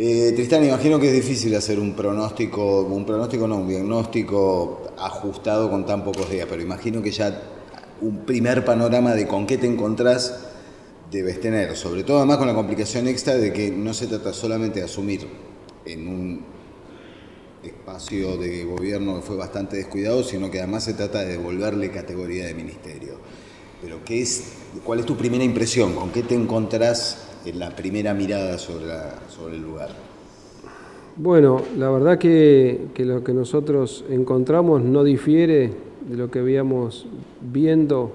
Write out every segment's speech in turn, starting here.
Eh, Tristán, imagino que es difícil hacer un pronóstico, un pronóstico no, un diagnóstico ajustado con tan pocos días, pero imagino que ya un primer panorama de con qué te encontrás debes tener, sobre todo además con la complicación extra de que no se trata solamente de asumir en un espacio de gobierno que fue bastante descuidado, sino que además se trata de devolverle categoría de ministerio. Pero ¿qué es, ¿cuál es tu primera impresión? ¿Con qué te encontrás en la primera mirada sobre, sobre el lugar? Bueno, la verdad que, que, lo que nosotros encontramos no difiere de lo que habíamos viendo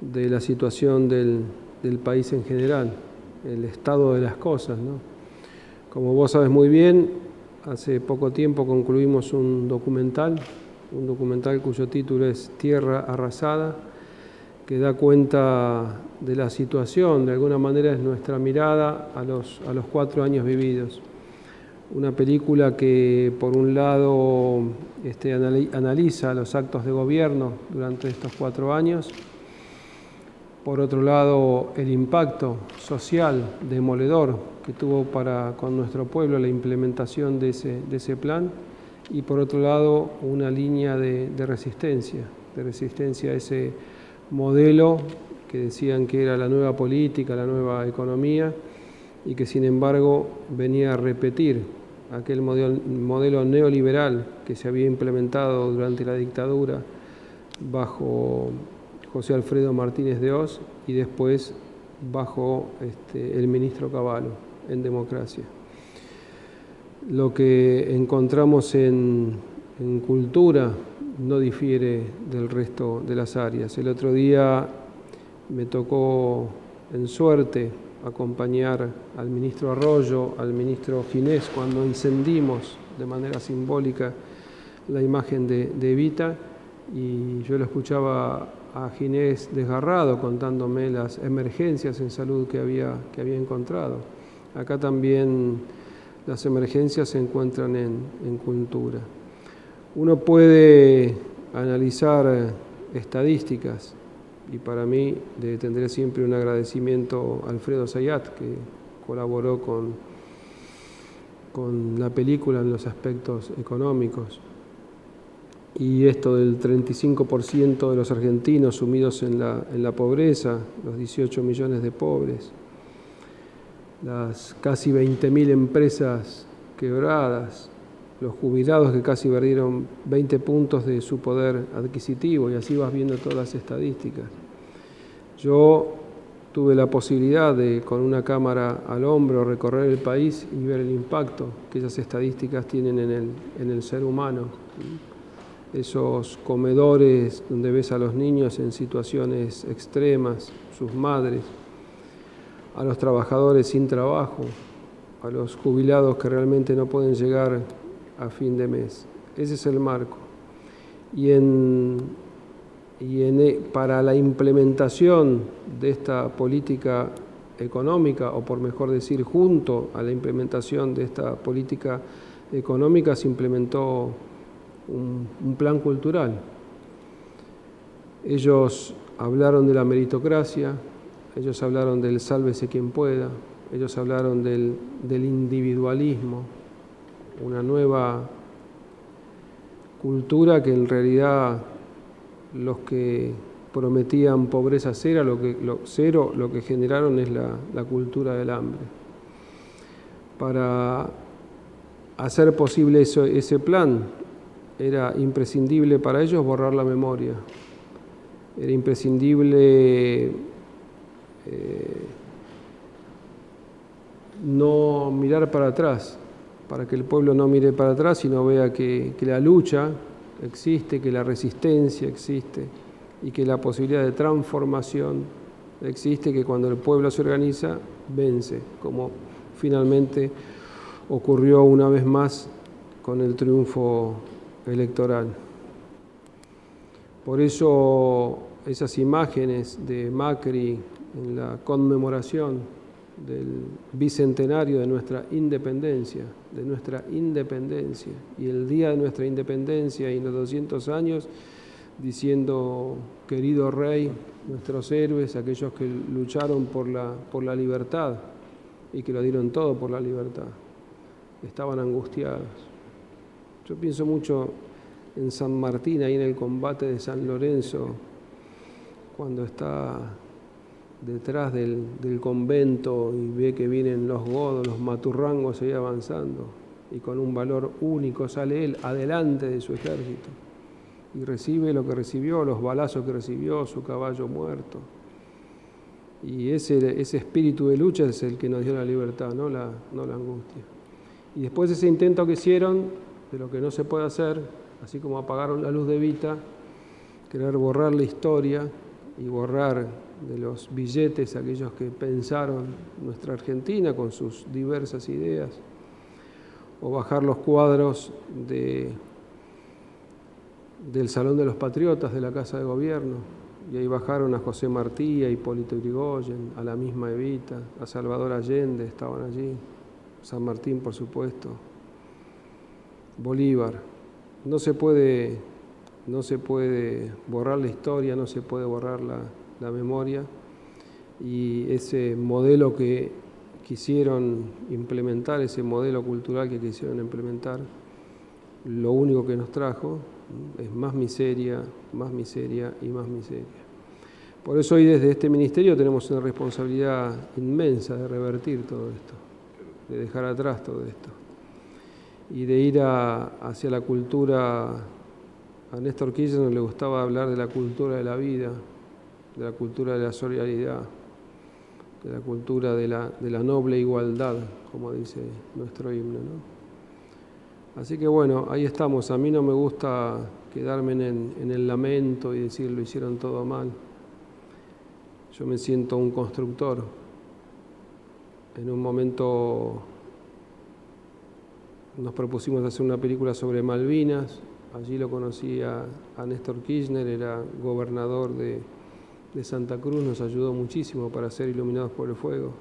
de la situación del, del país en general, el estado de las cosas. ¿no? Como vos sabes muy bien, hace poco tiempo concluimos un documental, un documental cuyo título es Tierra Arrasada, que da cuenta de la situación, de alguna manera es nuestra mirada a los, a los cuatro años vividos. Una película que por un lado este, analiza los actos de gobierno durante estos cuatro años, por otro lado el impacto social demoledor que tuvo para con nuestro pueblo la implementación de ese, de ese plan y por otro lado una línea de, de resistencia, de resistencia a ese modelo que decían que era la nueva política, la nueva economía y que sin embargo venía a repetir aquel modelo, neoliberal que se había implementado durante la dictadura bajo José Alfredo Martínez de Oz y después bajo este, el ministro Cavallo en democracia. Lo que encontramos en, en cultura no difiere del resto de las áreas. El otro día me tocó en suerte acompañar al ministro Arroyo, al ministro Ginés, cuando encendimos de manera simbólica la imagen de, Evita y yo lo escuchaba a Ginés desgarrado contándome las emergencias en salud que había, que había encontrado. Acá también las emergencias se encuentran en, en cultura. Uno puede analizar estadísticas y para mí tendré siempre un agradecimiento a Alfredo Sayat que colaboró con, con la película en los aspectos económicos. Y esto del 35% de los argentinos sumidos en la, en la pobreza, los 18 millones de pobres, las casi 20.000 empresas quebradas, los jubilados que casi perdieron 20 puntos de su poder adquisitivo y así vas viendo todas las estadísticas. Yo tuve la posibilidad de, con una cámara al hombro, recorrer el país y ver el impacto que esas estadísticas tienen en el, en el ser humano esos comedores donde ves a los niños en situaciones extremas, sus madres, a los trabajadores sin trabajo, a los jubilados que realmente no pueden llegar a fin de mes. Ese es el marco. Y, en, y en, e, para la implementación de esta política económica, o por mejor decir, junto a la implementación de esta política económica, se implementó un, plan cultural. Ellos hablaron de la meritocracia, ellos hablaron del sálvese quien pueda, ellos hablaron del, del individualismo, una nueva cultura que en realidad los que prometían pobreza cero, lo que, cero, lo que generaron es la, la cultura del hambre. Para hacer posible eso, ese plan, era imprescindible para ellos borrar la memoria, era imprescindible eh, no mirar para atrás, para que el pueblo no mire para atrás, sino vea que, la lucha existe, que la resistencia existe y que la posibilidad de transformación existe, que cuando el pueblo se organiza, vence, como finalmente ocurrió una vez más con el triunfo electoral. Por eso esas imágenes de Macri en la conmemoración del bicentenario de nuestra independencia, de nuestra independencia, y el día de nuestra independencia y los 200 años, diciendo, querido rey, nuestros héroes, aquellos que lucharon por la, por la libertad y que lo dieron todo por la libertad. estaban angustiados. Yo pienso mucho en San Martín, ahí en el combate de San Lorenzo, cuando está detrás del, convento y ve que vienen los godos, los maturrangos ahí avanzando, y con un valor único sale él adelante de su ejército y recibe lo que recibió, los balazos que recibió, su caballo muerto. Y ese, ese espíritu de lucha es el que nos dio la libertad, no la, no la angustia. Y después ese intento que hicieron de lo que no se puede hacer, así como apagaron la luz de Vita, querer borrar la historia y borrar de los billetes aquellos que pensaron nuestra Argentina con sus diversas ideas, o bajar los cuadros de, del Salón de los Patriotas de la Casa de Gobierno, y ahí bajaron a José Martí, a Hipólito Yrigoyen, a la misma Evita, a Salvador Allende, estaban allí, San Martín por supuesto, Bolívar. No se puede, no se puede borrar la historia, no se puede borrar la, la memoria y ese modelo que quisieron implementar, ese modelo cultural que quisieron implementar, lo único que nos trajo es más miseria, más miseria y más miseria. Por eso hoy desde este ministerio tenemos una responsabilidad inmensa de revertir todo esto, de dejar atrás todo esto y de ir hacia la cultura. A Néstor Kirchner le gustaba hablar de la cultura de la vida, de la cultura de la solidaridad, de la cultura de la, noble igualdad, como dice nuestro himno. Así que bueno, ahí estamos. A mí no me gusta quedarme en, en el lamento y decir lo hicieron todo mal. Yo me siento un constructor. En un momento nos propusimos hacer una película sobre Malvinas. Allí lo conocí a, a Néstor Kirchner, era gobernador de, de Santa Cruz nos ayudó muchísimo para ser iluminados por el fuego.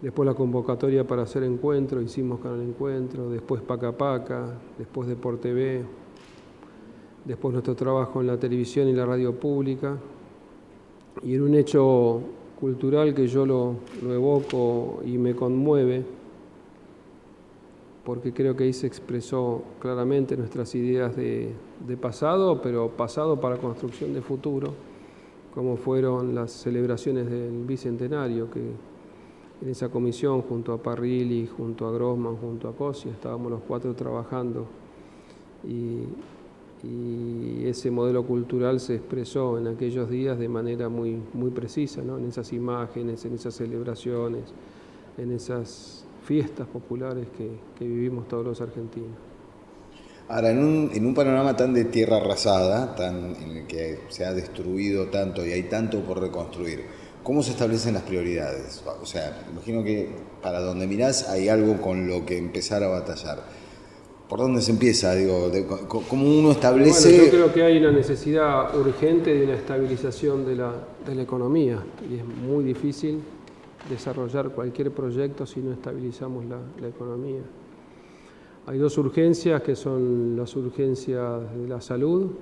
Después la convocatoria para hacer encuentro, hicimos Canal Encuentro, después Paca Paca, después Deport TV, después nuestro trabajo en la televisión y la radio pública. Y en un hecho cultural que yo lo, evoco y me conmueve, porque creo que ahí se expresó claramente nuestras ideas de, de pasado, pero pasado para construcción de futuro como fueron las celebraciones del Bicentenario, que en esa comisión, junto a Parrilli, junto a Grossman, junto a Cosi, estábamos los cuatro trabajando y, ese modelo cultural se expresó en aquellos días de manera muy, muy precisa, ¿no? en esas imágenes, en esas celebraciones, en esas fiestas populares que vivimos todos los argentinos. Ahora, en un, en un, panorama tan de tierra arrasada, tan, en el que se ha destruido tanto y hay tanto por reconstruir, ¿cómo se establecen las prioridades? O sea, imagino que para donde mirás hay algo con lo que empezar a batallar. ¿Por dónde se empieza? Digo, ¿Cómo uno establece...? Bueno, yo creo que hay una necesidad urgente de una estabilización de la, de la economía y es muy difícil desarrollar cualquier proyecto si no estabilizamos la, la economía. Hay dos urgencias que son las urgencias de la salud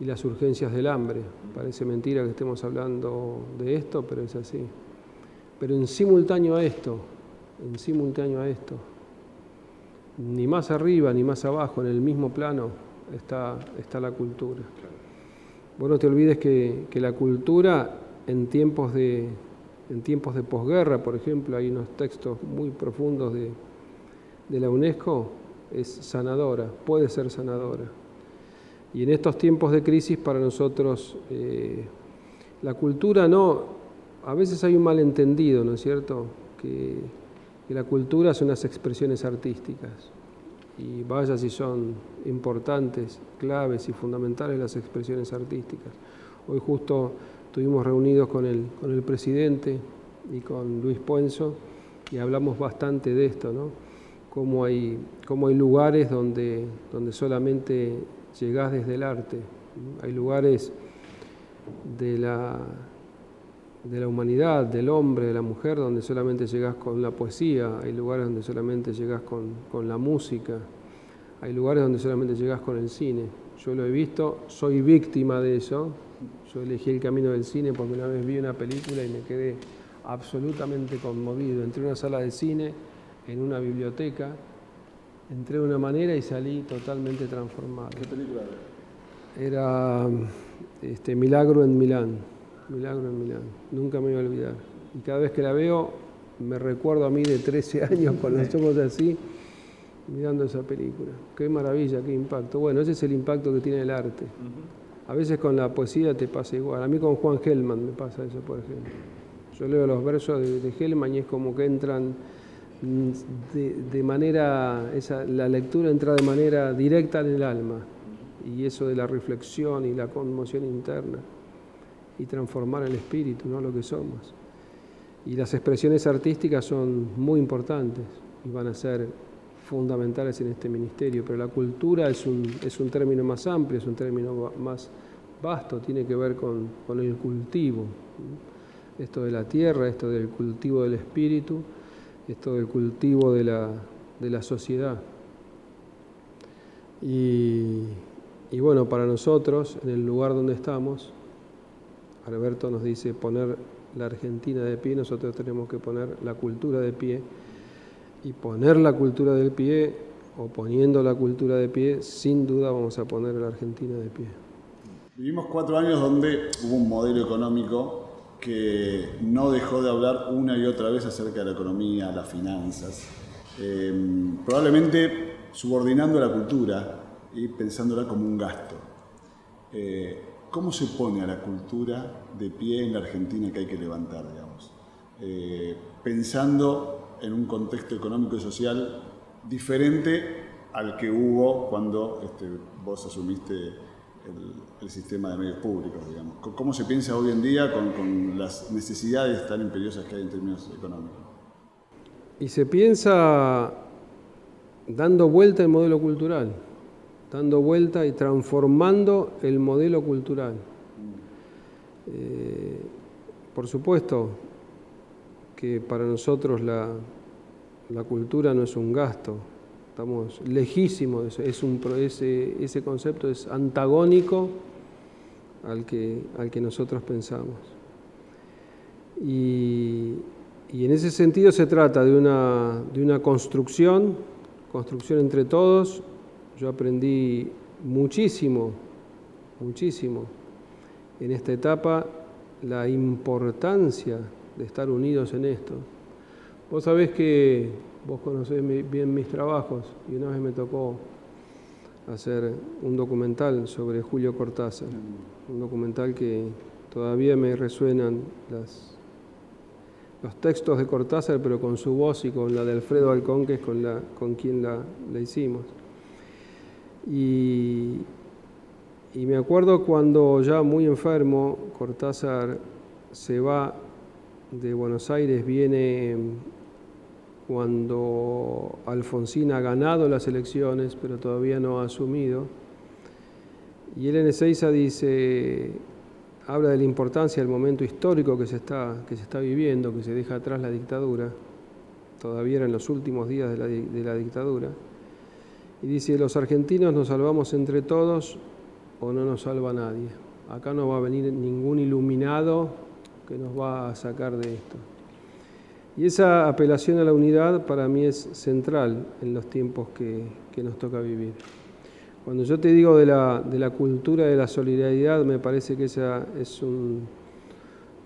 y las urgencias del hambre. Parece mentira que estemos hablando de esto, pero es así. Pero en simultáneo a esto, en simultáneo a esto, ni más arriba ni más abajo, en el mismo plano, está, está la cultura. Vos no te olvides que, que la cultura en tiempos de, en tiempos de posguerra, por ejemplo, hay unos textos muy profundos de de la UNESCO es sanadora, puede ser sanadora. Y en estos tiempos de crisis para nosotros eh, la cultura no, a veces hay un malentendido, ¿no es cierto? Que, la cultura son las expresiones artísticas. Y vaya si son importantes, claves y fundamentales las expresiones artísticas. Hoy justo estuvimos reunidos con el, con el presidente y con Luis Puenzo y hablamos bastante de esto, ¿no? Cómo hay, hay lugares donde, donde solamente llegás desde el arte. Hay lugares de la, de la humanidad, del hombre, de la mujer, donde solamente llegás con la poesía, hay lugares donde solamente llegás con, con la música, hay lugares donde solamente llegás con el cine. Yo lo he visto, soy víctima de eso. Yo elegí el camino del cine porque una vez vi una película y me quedé absolutamente conmovido. Entré a una sala de cine en una biblioteca, entré de una manera y salí totalmente transformado. ¿Qué película era? Era este, Milagro en Milán, Milagro en Milán, nunca me voy a olvidar. Y cada vez que la veo me recuerdo a mí de 13 años con los ojos así, mirando esa película. Qué maravilla, qué impacto. Bueno, ese es el impacto que tiene el arte. A veces con la poesía te pasa igual. A mí con Juan Gelman me pasa eso, por ejemplo. Yo leo los versos de, de Hellman y es como que entran de, manera, esa, la lectura entra de manera directa en el alma. Y eso de la reflexión y la conmoción interna y transformar el espíritu, ¿no? lo que somos. Y las expresiones artísticas son muy importantes y van a ser fundamentales en este ministerio, pero la cultura es un, es un término más amplio, es un término más vasto, tiene que ver con, con el cultivo, esto de la tierra, esto del cultivo del espíritu, esto del cultivo de la, de la sociedad. Y, y bueno, para nosotros, en el lugar donde estamos, Alberto nos dice poner la Argentina de pie, nosotros tenemos que poner la cultura de pie. Y poner la cultura del pie, o poniendo la cultura de pie, sin duda vamos a poner la Argentina de pie. Vivimos cuatro años donde hubo un modelo económico que no dejó de hablar una y otra vez acerca de la economía, las finanzas, eh, probablemente subordinando la cultura y pensándola como un gasto. Eh, ¿Cómo se pone a la cultura de pie en la Argentina que hay que levantar, digamos? Eh, pensando en un contexto económico y social diferente al que hubo cuando este, vos asumiste el, sistema de medios públicos, digamos. ¿Cómo se piensa hoy en día con, las necesidades tan imperiosas que hay en términos económicos? Y se piensa dando vuelta el modelo cultural dando vuelta y transformando el modelo cultural. Eh, por supuesto que para nosotros la, la, cultura no es un gasto, estamos lejísimos, es un, ese, ese concepto es antagónico al que, al que nosotros pensamos. Y, y en ese sentido se trata de una, de una construcción, construcción entre todos, yo aprendí muchísimo, muchísimo en esta etapa la importancia de estar unidos en esto. Vos sabés que vos conocés bien mis trabajos y una vez me tocó hacer un documental sobre Julio Cortázar, un documental que todavía me resuenan los textos de Cortázar, pero con su voz y con la de Alfredo Alcón, que es con, la, con quien la hicimos. Y, me acuerdo cuando ya muy enfermo, Cortázar se va de Buenos Aires, viene cuando Alfonsín ha ganado las elecciones, pero todavía no ha asumido. Y en Ezeiza dice, habla de la importancia del momento histórico que se, está, que se está viviendo, que se deja atrás la dictadura, todavía en los últimos días de la dictadura. Y dice, los argentinos nos salvamos entre todos o no nos salva nadie. Acá no va a venir ningún iluminado que nos va a sacar de esto. Y esa apelación a la unidad para mí es central en los tiempos que, nos toca vivir. Cuando yo te digo de la, de la, cultura de la solidaridad, me parece que esa es un,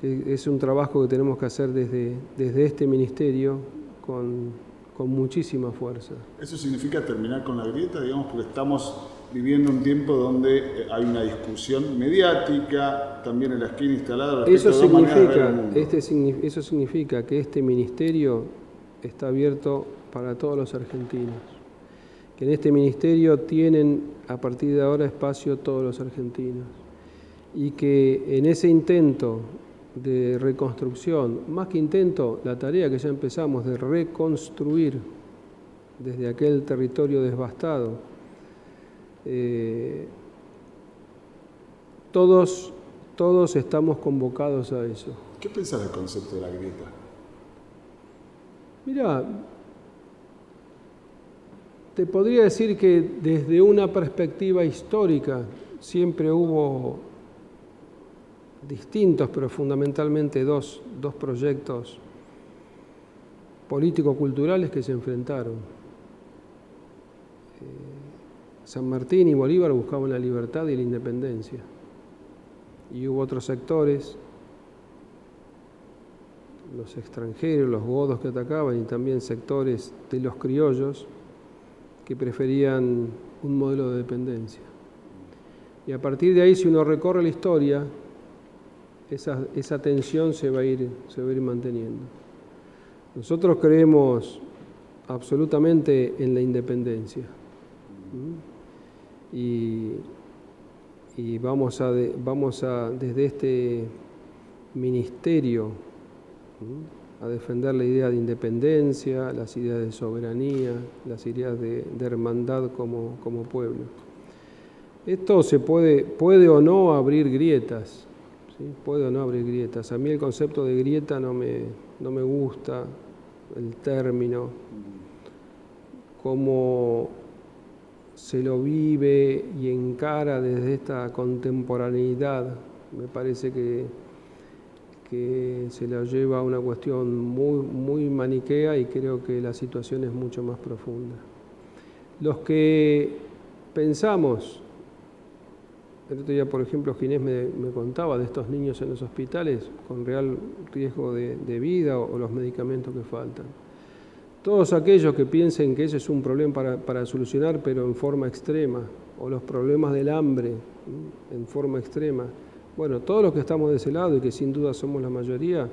es un trabajo que tenemos que hacer desde, desde este ministerio con, con muchísima fuerza. ¿Eso significa terminar con la grieta, digamos, porque estamos viviendo un tiempo donde eh, hay una discusión mediática, también en la esquina instalada. Eso significa, este, eso significa que este ministerio está abierto para todos los argentinos, que en este ministerio tienen a partir de ahora espacio todos los argentinos y que en ese intento de reconstrucción, más que intento, la tarea que ya empezamos de reconstruir desde aquel territorio devastado, eh, todos, todos estamos convocados a eso. ¿Qué pensás del concepto de la grieta? Mira, te podría decir que desde una perspectiva histórica siempre hubo distintos, pero fundamentalmente dos, proyectos político-culturales que se enfrentaron. Eh, San Martín y Bolívar buscaban la libertad y la independencia. Y hubo otros sectores, los extranjeros, los godos que atacaban y también sectores de los criollos que preferían un modelo de dependencia. Y a partir de ahí, si uno recorre la historia, esa, tensión se va, se va a ir manteniendo. Nosotros creemos absolutamente en la independencia. Y, y vamos, a, vamos a, desde este ministerio, a defender la idea de independencia, las ideas de soberanía, las ideas de, hermandad como, como, pueblo. Esto se puede, puede o no abrir grietas, ¿sí? puede o no abrir grietas. A mí el concepto de grieta no me, no me gusta, el término, cómo se lo vive y encara desde esta contemporaneidad. Me parece que que se la lleva a una cuestión muy, muy maniquea y creo que la situación es mucho más profunda. Los que pensamos, el otro día, por ejemplo, Ginés me, contaba de estos niños en los hospitales con real riesgo de, vida o, los medicamentos que faltan. Todos aquellos que piensen que ese es un problema para, para solucionar, pero en forma extrema, o los problemas del hambre en forma extrema, bueno, todos los que estamos de ese lado y que sin duda somos la mayoría, eh,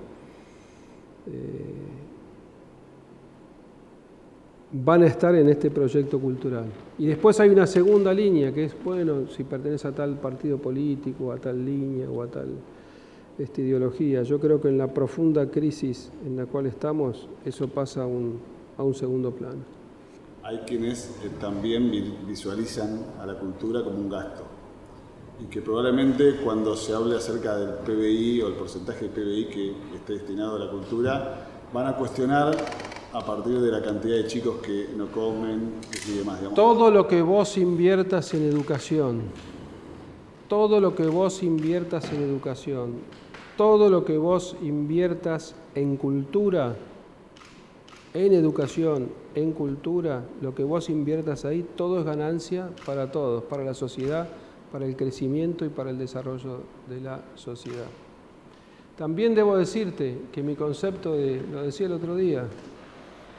van a estar en este proyecto cultural. Y después hay una segunda línea que es, bueno, si pertenece a tal partido político, a tal línea o a tal esta ideología. Yo creo que en la profunda crisis en la cual estamos, eso pasa un, a un segundo plano. Hay quienes eh, también visualizan a la cultura como un gasto y que probablemente cuando se hable acerca del PBI o el porcentaje de PBI que esté destinado a la cultura, van a cuestionar a partir de la cantidad de chicos que no comen y demás. Todo lo que vos inviertas en educación, todo lo que vos inviertas en educación, todo lo que vos inviertas en cultura, en educación, en cultura, lo que vos inviertas ahí, todo es ganancia para todos, para la sociedad para el crecimiento y para el desarrollo de la sociedad. También debo decirte que mi concepto de, lo decía el otro día,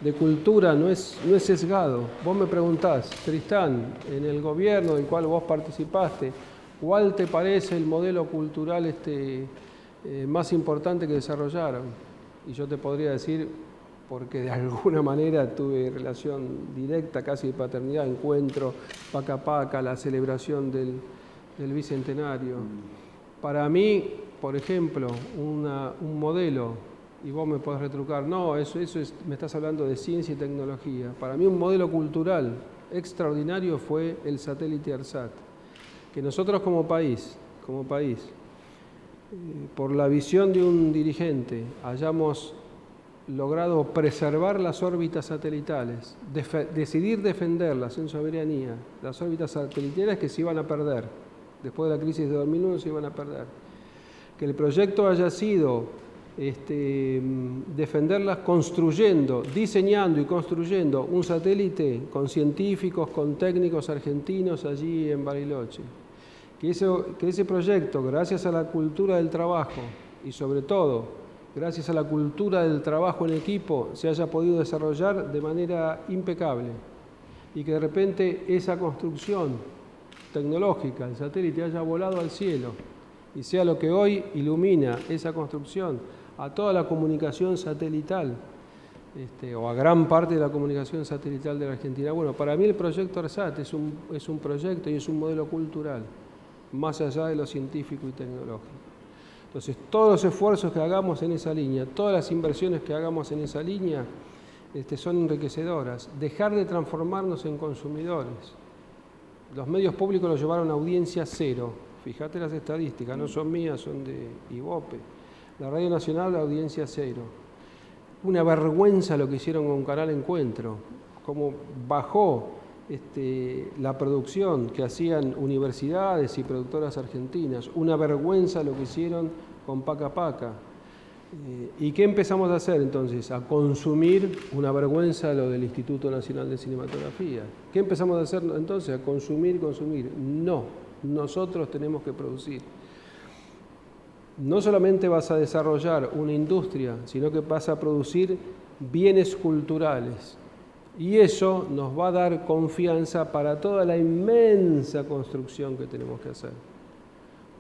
de cultura no es, no es sesgado. Vos me preguntás, Tristán, en el gobierno del cual vos participaste, ¿cuál te parece el modelo cultural este, eh, más importante que desarrollaron? Y yo te podría decir, porque de alguna manera tuve relación directa, casi de paternidad, encuentro, paca paca, la celebración del, del Bicentenario. Para mí, por ejemplo, un modelo, y vos me podés retrucar, no, eso, eso es, me estás hablando de ciencia y tecnología. Para mí un modelo cultural extraordinario fue el satélite ARSAT, que nosotros como país, como país, eh, por la visión de un dirigente, hayamos logrado preservar las órbitas satelitales, decidir defenderlas en soberanía, las órbitas satelitales que se iban a perder después de la crisis de 2001 se iban a perder. Que el proyecto haya sido este, defenderlas construyendo, diseñando y construyendo un satélite con científicos, con técnicos argentinos allí en Bariloche. Que, que ese proyecto, gracias a la cultura del trabajo y sobre todo gracias a la cultura del trabajo en equipo, se haya podido desarrollar de manera impecable y que de repente esa construcción tecnológica, el satélite haya volado al cielo y sea lo que hoy ilumina esa construcción a toda la comunicación satelital, este, o a gran parte de la comunicación satelital de la Argentina. Bueno, para mí el proyecto ARSAT es un, es un proyecto y es un modelo cultural, más allá de lo científico y tecnológico. Entonces, todos los esfuerzos que hagamos en esa línea, todas las inversiones que hagamos en esa línea, este, son enriquecedoras. Dejar de transformarnos en consumidores, los medios públicos lo llevaron a audiencia cero. Fíjate las estadísticas, no son mías, son de IVOPE. La Radio Nacional, la audiencia cero. Una vergüenza lo que hicieron con Canal Encuentro, cómo bajó este, la producción que hacían universidades y productoras argentinas. Una vergüenza lo que hicieron con Paca Paca. Eh, ¿Y qué empezamos a hacer entonces? A consumir una vergüenza lo del Instituto Nacional de Cinematografía. ¿Qué empezamos a hacer entonces? A consumir, consumir. No, nosotros tenemos que producir. No solamente vas a desarrollar una industria, sino que vas a producir bienes culturales. Y eso nos va a dar confianza para toda la inmensa construcción que tenemos que hacer.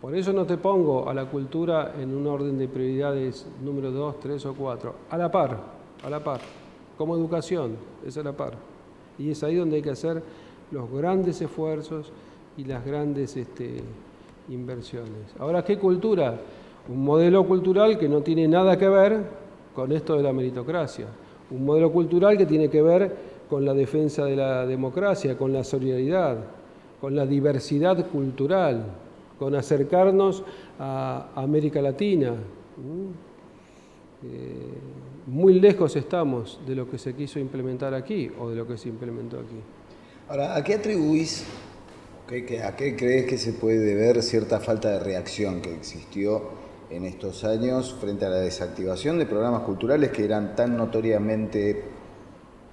Por eso no te pongo a la cultura en un orden de prioridades número 2, 3 o 4. A la par, a la par. Como educación, es a la par. Y es ahí donde hay que hacer los grandes esfuerzos y las grandes este, inversiones. Ahora, ¿qué cultura? Un modelo cultural que no tiene nada que ver con esto de la meritocracia. Un modelo cultural que tiene que ver con la defensa de la democracia, con la solidaridad, con la diversidad cultural, con acercarnos a América Latina. Eh, muy lejos estamos de lo que se quiso implementar aquí o de lo que se implementó aquí. Ahora, ¿a qué atribuís, a qué crees que se puede deber cierta falta de reacción que existió en estos años frente a la desactivación de programas culturales que eran tan notoriamente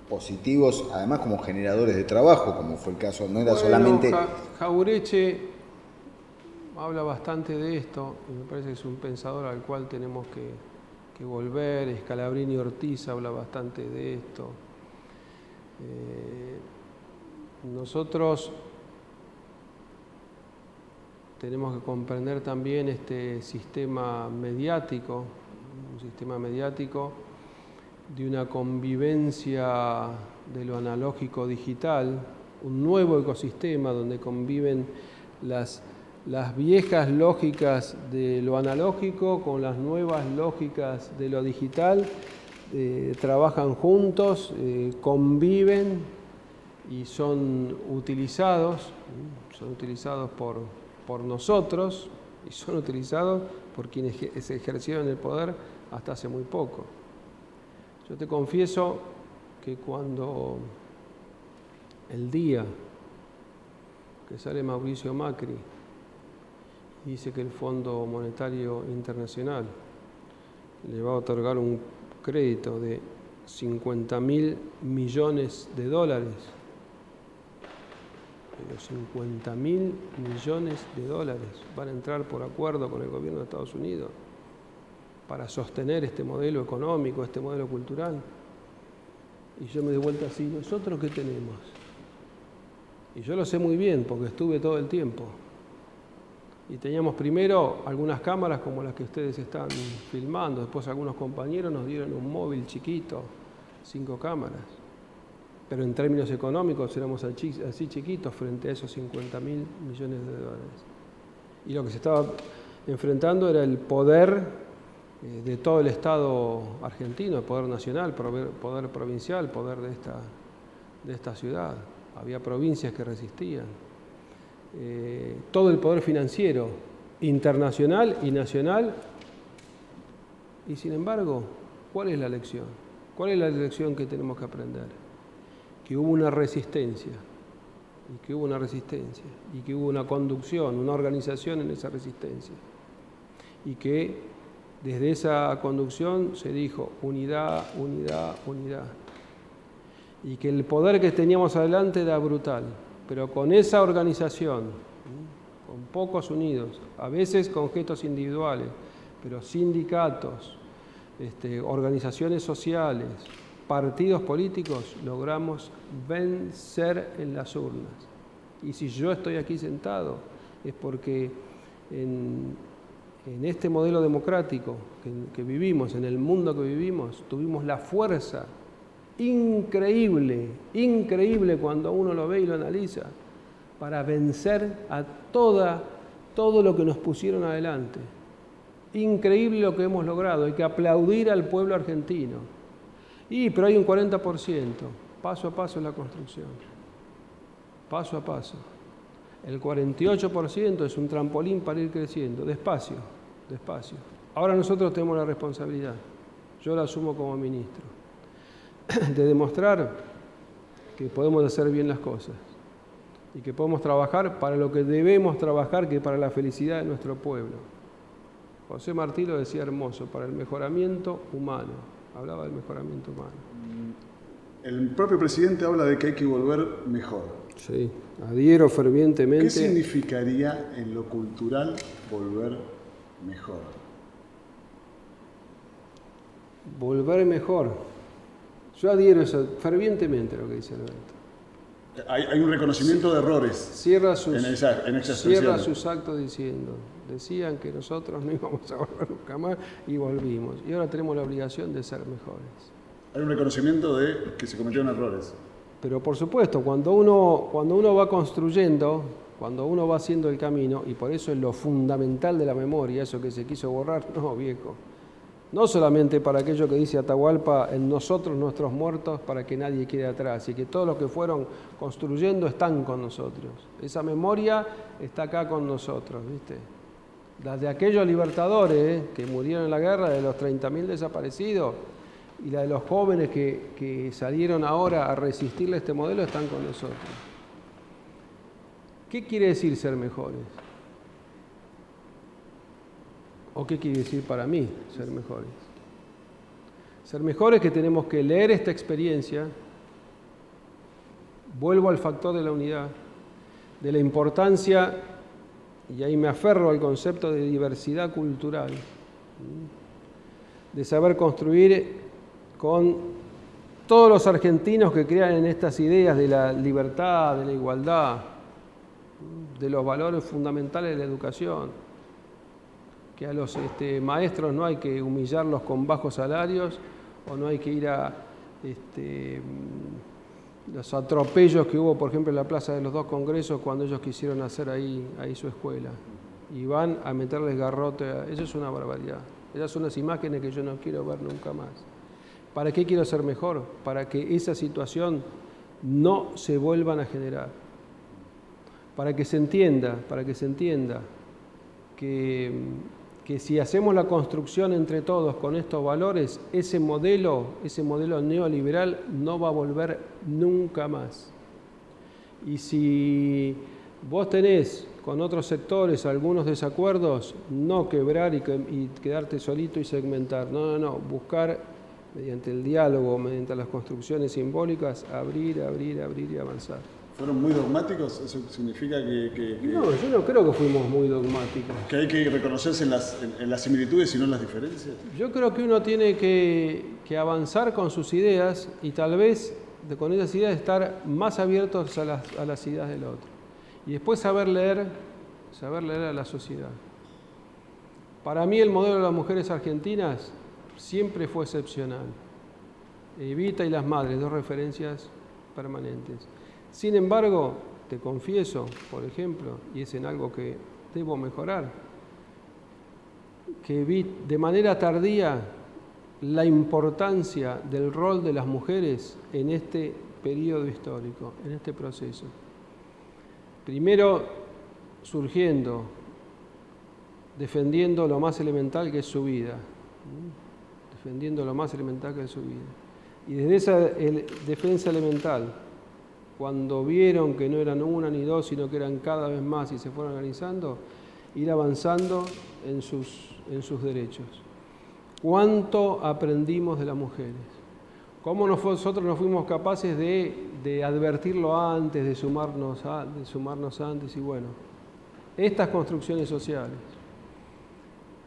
positivos, además como generadores de trabajo, como fue el caso, no era solamente... Jaureche habla bastante de esto y me parece que es un pensador al cual tenemos que, volver. Scalabrini Ortiz habla bastante de esto. Eh, nosotros tenemos que comprender también este sistema mediático, un sistema mediático de una convivencia de lo analógico digital, un nuevo ecosistema donde conviven las las viejas lógicas de lo analógico con las nuevas lógicas de lo digital, eh, trabajan juntos, eh, conviven y son utilizados, son utilizados por, por nosotros y son utilizados por quienes se ejercieron el poder hasta hace muy poco. Yo te confieso que cuando el día que sale Mauricio Macri, dice que el Fondo Monetario Internacional le va a otorgar un crédito de 50 mil millones de dólares. Pero 50 mil millones de dólares van a entrar por acuerdo con el gobierno de Estados Unidos para sostener este modelo económico, este modelo cultural. Y yo me doy vuelta así, ¿nosotros qué tenemos? Y yo lo sé muy bien porque estuve todo el tiempo. Y teníamos primero algunas cámaras como las que ustedes están filmando, después algunos compañeros nos dieron un móvil chiquito, cinco cámaras. Pero en términos económicos éramos así chiquitos frente a esos 50 mil millones de dólares. Y lo que se estaba enfrentando era el poder eh, de todo el Estado argentino, el poder nacional, poder provincial, poder de esta, de esta ciudad. Había provincias que resistían. Eh, todo el poder financiero internacional y nacional. Y sin embargo, ¿cuál es la lección? ¿Cuál es la lección que tenemos que aprender? Que hubo una resistencia, y que hubo una resistencia, y que hubo una conducción, una organización en esa resistencia. Y que desde esa conducción se dijo unidad, unidad, unidad. Y que el poder que teníamos adelante era brutal, pero con esa organización, con pocos unidos, a veces con gestos individuales, pero sindicatos, este, organizaciones sociales, partidos políticos, logramos vencer en las urnas. Y si yo estoy aquí sentado es porque en, este modelo democrático que vivimos, en el mundo que vivimos, tuvimos la fuerza increíble, increíble cuando uno lo ve y lo analiza, para vencer a toda, todo lo que nos pusieron adelante. Increíble lo que hemos logrado, hay que aplaudir al pueblo argentino. Y, pero hay un 40%, paso a paso en la construcción, paso a paso. El 48% es un trampolín para ir creciendo, despacio, despacio. Ahora nosotros tenemos la responsabilidad, yo la asumo como ministro de demostrar que podemos hacer bien las cosas y que podemos trabajar para lo que debemos trabajar, que para la felicidad de nuestro pueblo. José Martí lo decía hermoso, para el mejoramiento humano. Hablaba del mejoramiento humano. El propio presidente habla de que hay que volver mejor. Sí, adhiero fervientemente. ¿Qué significaría en lo cultural volver mejor? Volver mejor. Yo adhiero eso fervientemente a lo que dice Alberto. Hay, un reconocimiento de errores. Cierra sus, en esa, en cierra sus actos diciendo, decían que nosotros no íbamos a volver nunca más y volvimos. Y ahora tenemos la obligación de ser mejores. Hay un reconocimiento de que se cometieron errores. Pero por supuesto, cuando uno, cuando uno va construyendo, cuando uno va haciendo el camino, y por eso es lo fundamental de la memoria, eso que se quiso borrar, no, viejo no solamente para aquello que dice Atahualpa, en nosotros nuestros muertos, para que nadie quede atrás, y que todos los que fueron construyendo están con nosotros. Esa memoria está acá con nosotros, ¿viste? Las de aquellos libertadores que murieron en la guerra, de los 30.000 desaparecidos, y la de los jóvenes que, que salieron ahora a resistirle a este modelo, están con nosotros. ¿Qué quiere decir ser mejores? ¿O qué quiere decir para mí ser mejores? Ser mejores que tenemos que leer esta experiencia, vuelvo al factor de la unidad, de la importancia, y ahí me aferro al concepto de diversidad cultural, de saber construir con todos los argentinos que crean en estas ideas de la libertad, de la igualdad, de los valores fundamentales de la educación que a los este, maestros no hay que humillarlos con bajos salarios o no hay que ir a este, los atropellos que hubo, por ejemplo, en la Plaza de los Dos Congresos cuando ellos quisieron hacer ahí, ahí su escuela. Y van a meterles garrote. Eso es una barbaridad. Esas son las imágenes que yo no quiero ver nunca más. ¿Para qué quiero ser mejor? Para que esa situación no se vuelvan a generar. Para que se entienda, para que se entienda que que si hacemos la construcción entre todos con estos valores, ese modelo, ese modelo neoliberal no va a volver nunca más. Y si vos tenés con otros sectores algunos desacuerdos, no quebrar y, y quedarte solito y segmentar, no, no, no, buscar mediante el diálogo, mediante las construcciones simbólicas, abrir, abrir, abrir y avanzar. ¿Fueron muy dogmáticos? ¿Eso significa que, No, yo no creo que fuimos muy dogmáticos. ¿Que hay que reconocerse en las, en, las similitudes y no en las diferencias? Yo creo que uno tiene que, avanzar con sus ideas y tal vez con esas ideas estar más abiertos a las, a las ideas del otro. Y después saber leer, saber leer a la sociedad. Para mí el modelo de las mujeres argentinas siempre fue excepcional. Evita y las madres, dos referencias permanentes. Sin embargo, te confieso, por ejemplo, y es en algo que debo mejorar, que vi de manera tardía la importancia del rol de las mujeres en este periodo histórico, en este proceso. Primero, surgiendo, defendiendo lo más elemental que es su vida, defendiendo lo más elemental que es su vida. Y desde esa defensa elemental, cuando vieron que no eran una ni dos, sino que eran cada vez más y se fueron organizando, ir avanzando en sus, derechos. ¿Cuánto aprendimos de las mujeres? ¿Cómo nosotros nos fuimos capaces de, advertirlo antes, de sumarnos, de sumarnos antes? Y bueno, estas construcciones sociales.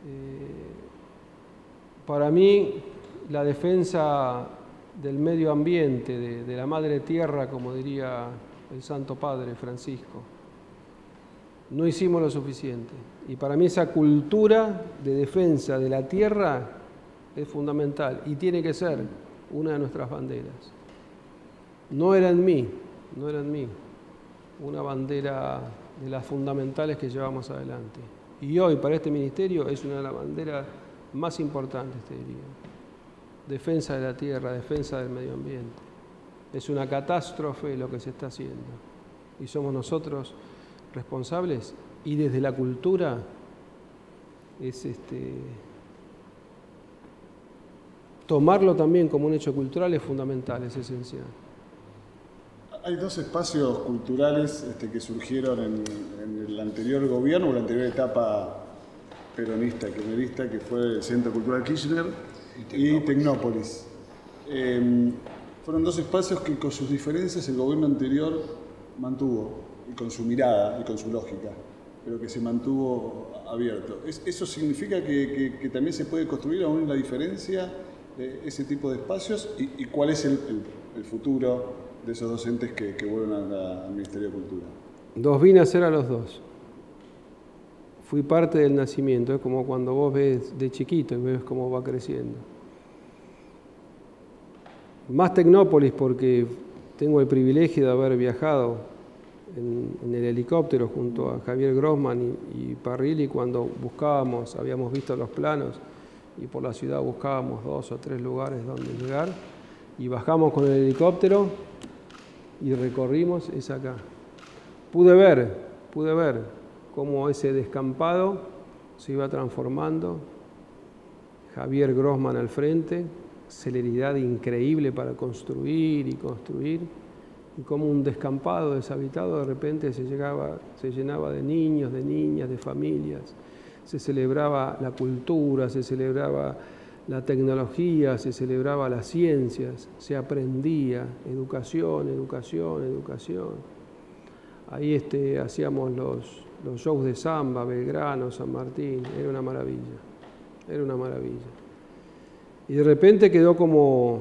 Eh, para mí, la defensa del medio ambiente, de, la madre tierra, como diría el Santo Padre Francisco. No hicimos lo suficiente. Y para mí esa cultura de defensa de la tierra es fundamental y tiene que ser una de nuestras banderas. No era en mí, no era en mí, una bandera de las fundamentales que llevamos adelante. Y hoy para este ministerio es una de las banderas más importantes, te diría defensa de la tierra, defensa del medio ambiente. Es una catástrofe lo que se está haciendo. Y somos nosotros responsables y desde la cultura es este tomarlo también como un hecho cultural es fundamental, es esencial. Hay dos espacios culturales este, que surgieron en, el anterior gobierno o la anterior etapa peronista, kirchnerista, que fue el Centro Cultural Kirchner y Tecnópolis. Em, fueron dos espacios que con sus diferencias el gobierno anterior mantuvo, y con su mirada y con su lógica, pero que se mantuvo abierto. ¿Eso significa que, también se puede construir aún la diferencia de ese tipo de espacios? ¿Y, cuál es el, futuro de esos docentes que, vuelven al Ministerio de Cultura? Dos vine a ser a los dos. Fui parte del nacimiento, es como cuando vos ves de chiquito y ves cómo va creciendo. Más Tecnópolis porque tengo el privilegio de haber viajado en, el helicóptero junto a Javier Grossman y, y Parrilli cuando buscábamos, habíamos visto los planos y por la ciudad buscábamos dos o tres lugares donde llegar y bajamos con el helicóptero y recorrimos, es acá. Pude ver, pude ver cómo ese descampado se iba transformando, Javier Grossman al frente, celeridad increíble para construir y construir, y como un descampado deshabitado de repente se, llegaba, se llenaba de niños, de niñas, de familias, se celebraba la cultura, se celebraba la tecnología, se celebraba las ciencias, se aprendía educación, educación, educación. Ahí este, hacíamos los, los shows de samba, Belgrano, San Martín, era una maravilla, era una maravilla. Y de repente quedó como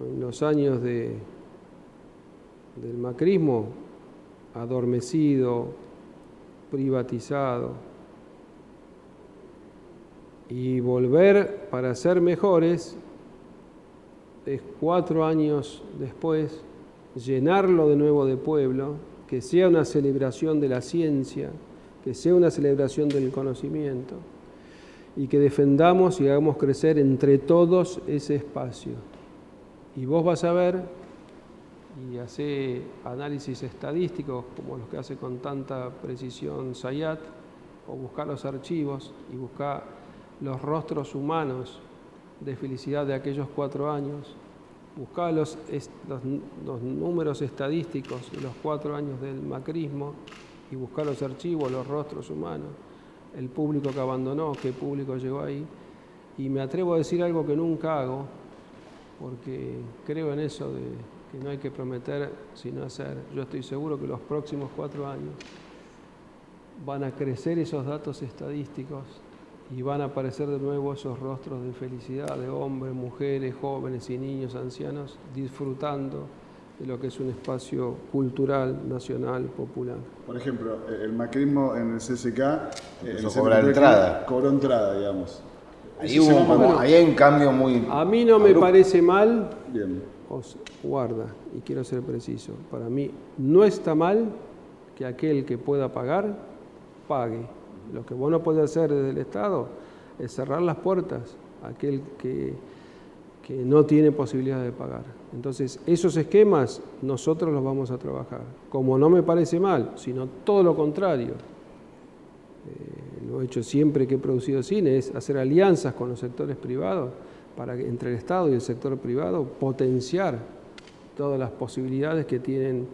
en los años de, del macrismo, adormecido, privatizado. Y volver para ser mejores es cuatro años después, llenarlo de nuevo de pueblo, que sea una celebración de la ciencia, que sea una celebración del conocimiento y que defendamos y hagamos crecer entre todos ese espacio. Y vos vas a ver y hace análisis estadísticos como los que hace con tanta precisión Sayat, o buscar los archivos y buscar los rostros humanos de felicidad de aquellos cuatro años, buscar los, los números estadísticos de los cuatro años del macrismo y buscar los archivos, los rostros humanos el público que abandonó, qué público llegó ahí. Y me atrevo a decir algo que nunca hago, porque creo en eso de que no hay que prometer sino hacer. Yo estoy seguro que los próximos cuatro años van a crecer esos datos estadísticos y van a aparecer de nuevo esos rostros de felicidad de hombres, mujeres, jóvenes y niños, ancianos, disfrutando de lo que es un espacio cultural, nacional, popular. Por ejemplo, el macrismo en el CSK... Eh, cobra entrada. Cobró entrada, digamos. Ahí, hubo hay un cambio muy... A mí no me parece mal, Bien. Os guarda, y quiero ser preciso, para mí no está mal que aquel que pueda pagar, pague. Lo que vos no podés hacer desde el Estado es cerrar las puertas a aquel que que no tiene posibilidad de pagar. Entonces, esos esquemas nosotros los vamos a trabajar. Como no me parece mal, sino todo lo contrario. Eh, lo he hecho siempre que he producido cine, es hacer alianzas con los sectores privados para que entre el Estado y el sector privado potenciar todas las posibilidades que tienen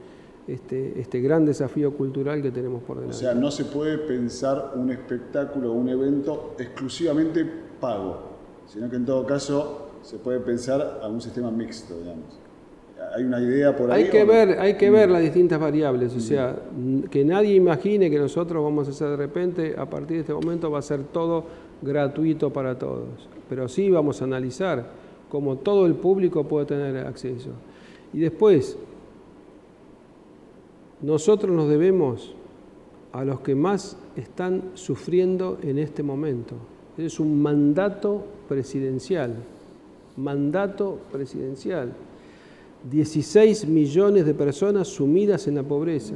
este, este gran desafío cultural que tenemos por delante. O sea, no se puede pensar un espectáculo o un evento exclusivamente pago, sino que en todo caso se puede pensar a un sistema mixto, digamos. ¿Hay una idea por ahí? Hay que, ver, hay que ver las distintas variables, o sea, que nadie imagine que nosotros vamos a hacer de repente, a partir de este momento va a ser todo gratuito para todos, pero sí vamos a analizar cómo todo el público puede tener acceso. Y después, nosotros nos debemos a los que más están sufriendo en este momento. Es un mandato presidencial mandato presidencial. 16 millones de personas sumidas en la pobreza.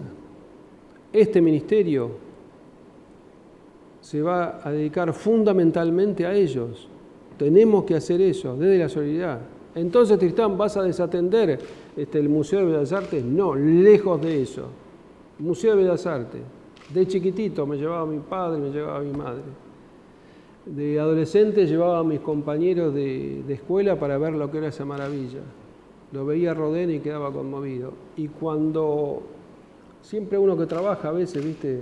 Este ministerio se va a dedicar fundamentalmente a ellos. Tenemos que hacer eso desde la solidaridad. Entonces, Tristán, ¿vas a desatender este, el Museo de Bellas Artes? No, lejos de eso. Museo de Bellas Artes. De chiquitito me llevaba mi padre, me llevaba mi madre de adolescente llevaba a mis compañeros de, escuela para ver lo que era esa maravilla. Lo veía Rodén y quedaba conmovido. Y cuando siempre uno que trabaja a veces, viste,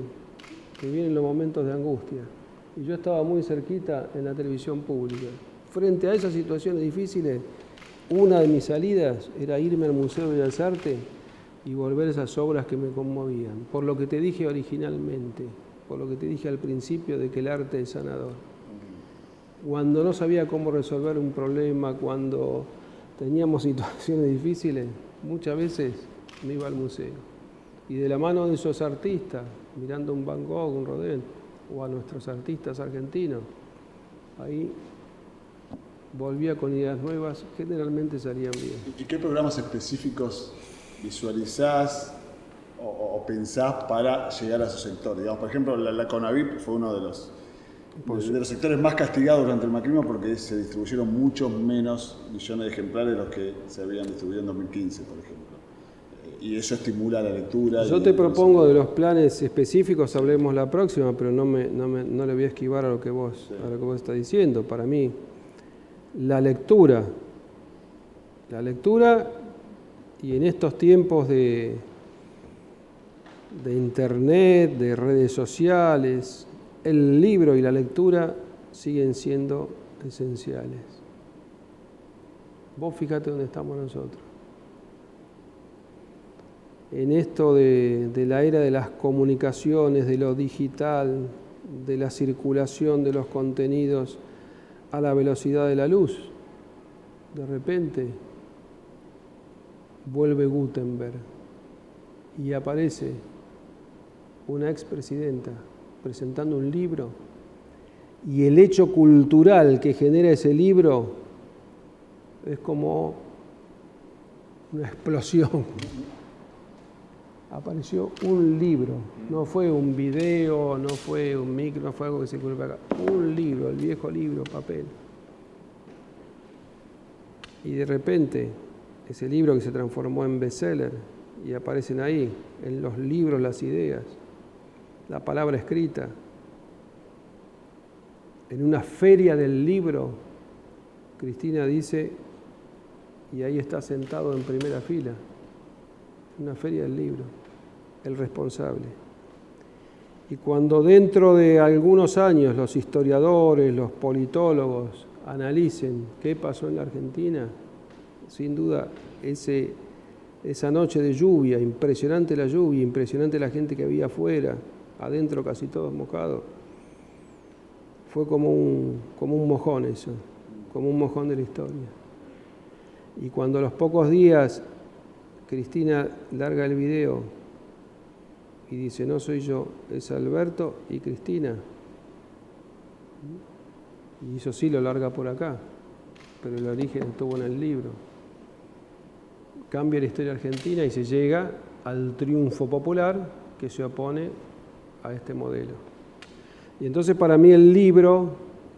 que vienen los momentos de angustia. Y yo estaba muy cerquita en la televisión pública. Frente a esas situaciones difíciles, una de mis salidas era irme al Museo de Bellas Artes y volver esas obras que me conmovían. Por lo que te dije originalmente, por lo que te dije al principio de que el arte es sanador. Cuando no sabía cómo resolver un problema, cuando teníamos situaciones difíciles, muchas veces me iba al museo. Y de la mano de esos artistas, mirando un Van Gogh, un Rodin, o a nuestros artistas argentinos, ahí volvía con ideas nuevas, generalmente salían bien. ¿Y qué programas específicos visualizás o, pensás para llegar a esos sectores? Digamos, por ejemplo, la, la Conavip fue uno de los de, los sectores más castigados durante el macrismo porque se distribuyeron muchos menos millones de ejemplares de los que se habían distribuido en 2015, por ejemplo. Eh, y eso estimula la lectura. Yo te propongo de los planes específicos, hablemos la próxima, pero no, me, no, me, no le voy a esquivar a lo que vos, a lo que vos estás diciendo. Para mí, la lectura, la lectura y en estos tiempos de, de internet, de redes sociales, el libro y la lectura siguen siendo esenciales. Vos fíjate dónde estamos nosotros. En esto de, la era de las comunicaciones, de lo digital, de la circulación de los contenidos a la velocidad de la luz, de repente vuelve Gutenberg y aparece una expresidenta presentando un libro y el hecho cultural que genera ese libro es como una explosión. Apareció un libro, no fue un video, no fue un micro, no fue algo que se ocurrió acá, un libro, el viejo libro, papel. Y de repente, ese libro que se transformó en bestseller y aparecen ahí, en los libros, las ideas la palabra escrita. En una feria del libro, Cristina dice, y ahí está sentado en primera fila, una feria del libro, el responsable. Y cuando dentro de algunos años los historiadores, los politólogos analicen qué pasó en la Argentina, sin duda ese, esa noche de lluvia, impresionante la lluvia, impresionante la gente que había afuera, adentro casi todos mojados. Fue como un, como un mojón eso, como un mojón de la historia. Y cuando a los pocos días Cristina larga el video y dice, no soy yo, es Alberto y Cristina. Y eso sí lo larga por acá, pero el origen estuvo en el libro. Cambia la historia argentina y se llega al triunfo popular que se opone a este modelo. Y entonces para mí el libro,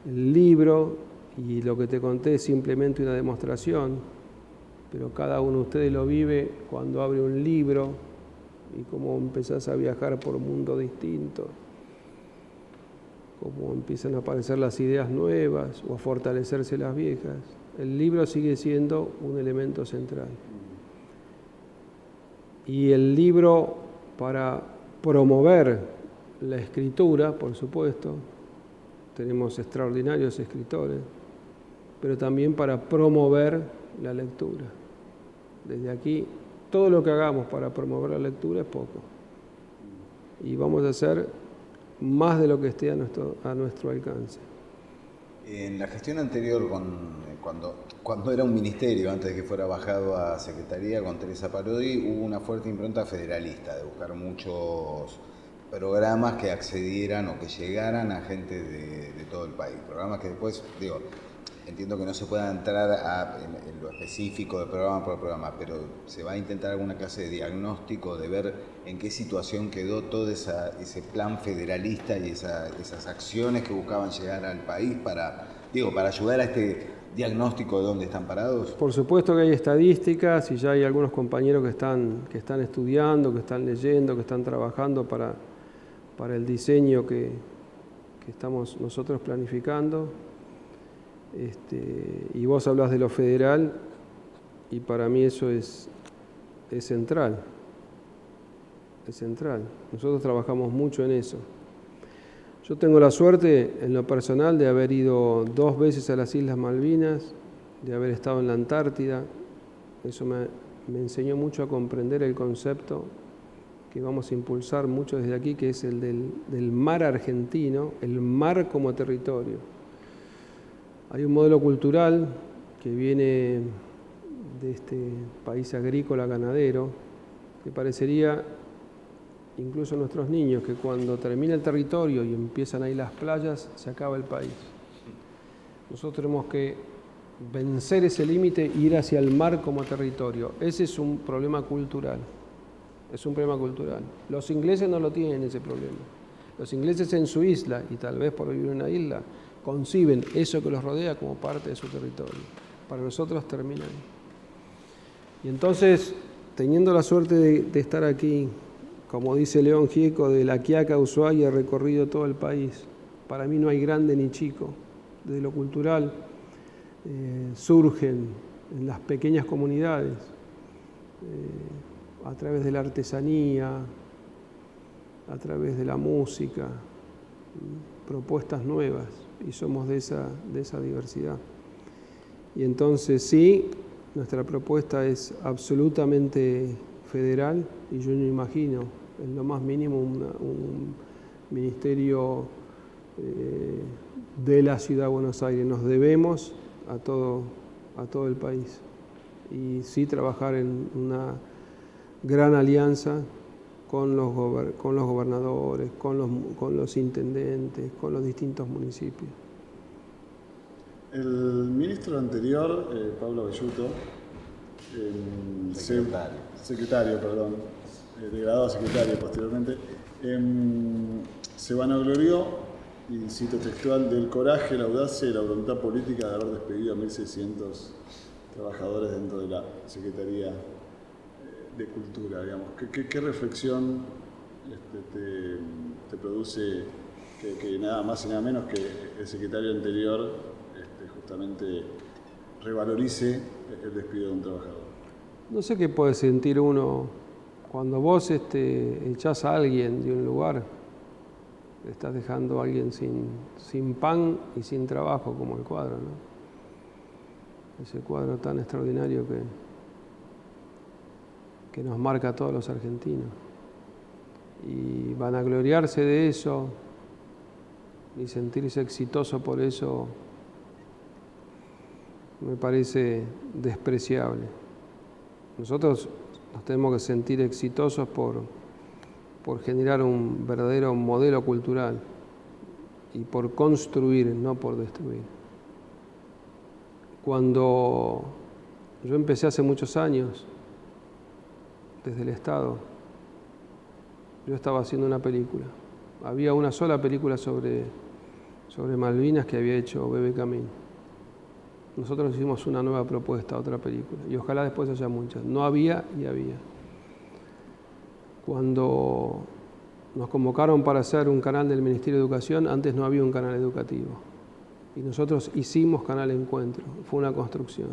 el libro y lo que te conté es simplemente una demostración, pero cada uno de ustedes lo vive cuando abre un libro y cómo empezás a viajar por un mundo distinto, cómo empiezan a aparecer las ideas nuevas o a fortalecerse las viejas. El libro sigue siendo un elemento central. Y el libro para promover la escritura, por supuesto, tenemos extraordinarios escritores, pero también para promover la lectura. Desde aquí, todo lo que hagamos para promover la lectura es poco. Y vamos a hacer más de lo que esté a nuestro, alcance. En la gestión anterior, cuando, cuando era un ministerio, antes de que fuera bajado a Secretaría con Teresa Parodi, hubo una fuerte impronta federalista de buscar muchos programas que accedieran o que llegaran a gente de, todo el país. Programas que después, digo, entiendo que no se pueda entrar en, lo específico de programa por programa, pero se va a intentar alguna clase de diagnóstico de ver en qué situación quedó todo ese plan federalista y esas acciones que buscaban llegar al país para, digo, para ayudar a este diagnóstico de dónde están parados? Por supuesto que hay estadísticas y ya hay algunos compañeros que están, que están estudiando, que están leyendo, que están trabajando para para el diseño que, estamos nosotros planificando. Este, y vos hablas de lo federal y para mí eso es, es central. Es central. Nosotros trabajamos mucho en eso. Yo tengo la suerte en lo personal de haber ido dos veces a las Islas Malvinas, de haber estado en la Antártida. Eso me, enseñó mucho a comprender el concepto que vamos a impulsar mucho desde aquí, que es el del, mar argentino, el mar como territorio. Hay un modelo cultural que viene de este país agrícola ganadero, que parecería incluso a nuestros niños, que cuando termina el territorio y empiezan ahí las playas, se acaba el país. Nosotros tenemos que vencer ese límite e ir hacia el mar como territorio. Ese es un problema cultural. Es un problema cultural. Los ingleses no lo tienen ese problema. Los ingleses en su isla, y tal vez por vivir en una isla, conciben eso que los rodea como parte de su territorio. Para nosotros termina ahí. Y entonces, teniendo la suerte de, estar aquí, como dice León Gieco, de la Quiaca a Ushuaia, he recorrido todo el país. Para mí no hay grande ni chico. Desde lo cultural eh, surgen en las pequeñas comunidades, eh, a través de la artesanía, a través de la música, propuestas nuevas, y somos de esa, de esa diversidad. Y entonces sí, nuestra propuesta es absolutamente federal y yo no imagino en lo más mínimo un ministerio eh, de la Ciudad de Buenos Aires. Nos debemos a todo, a todo el país y sí trabajar en una gran alianza con los, con los gobernadores, con los, con los intendentes, con los distintos municipios. El ministro anterior, eh, Pablo Belluto, secretario, secretario perdón, eh, degradado secretario posteriormente, em, se vanaglorió, y cito textual, del coraje, la audacia y la voluntad política de haber despedido a 1.600 trabajadores dentro de la Secretaría de Cultura, digamos. ¿Qué, reflexión este, te, produce que, nada más y nada menos que el secretario anterior justamente revalorice el despido de un trabajador. No sé qué puede sentir uno cuando vos este, echás a alguien de un lugar, estás dejando a alguien sin, sin pan y sin trabajo, como el cuadro, ¿no? Ese cuadro tan extraordinario que, que nos marca a todos los argentinos. Y van a gloriarse de eso y sentirse exitoso por eso me parece despreciable. Nosotros nos tenemos que sentir exitosos por, por generar un verdadero modelo cultural y por construir, no por destruir. Cuando yo empecé hace muchos años, desde el Estado, yo estaba haciendo una película. Había una sola película sobre, sobre Malvinas que había hecho Bebe Camín nosotros hicimos una nueva propuesta, otra película, y ojalá después haya muchas. No había y había. Cuando nos convocaron para hacer un canal del Ministerio de Educación, antes no había un canal educativo. Y nosotros hicimos Canal Encuentro, fue una construcción.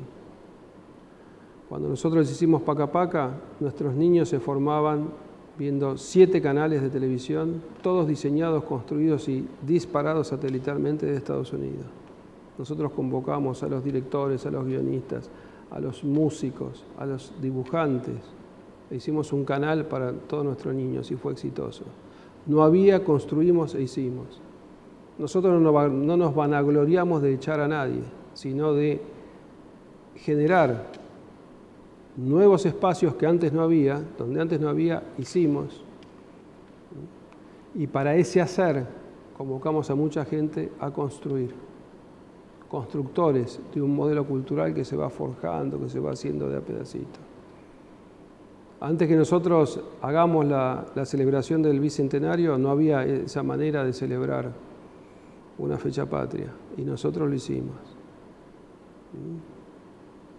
Cuando nosotros hicimos Paca Paca, nuestros niños se formaban viendo siete canales de televisión, todos diseñados, construidos y disparados satelitalmente de Estados Unidos. Nosotros convocamos a los directores, a los guionistas, a los músicos, a los dibujantes. E hicimos un canal para todos nuestros niños y fue exitoso. No había, construimos e hicimos. Nosotros no nos vanagloriamos de echar a nadie, sino de generar nuevos espacios que antes no había, donde antes no había, hicimos. Y para ese hacer convocamos a mucha gente a construir constructores de un modelo cultural que se va forjando, que se va haciendo de a pedacito. Antes que nosotros hagamos la, celebración del bicentenario, no había esa manera de celebrar una fecha patria, y nosotros lo hicimos.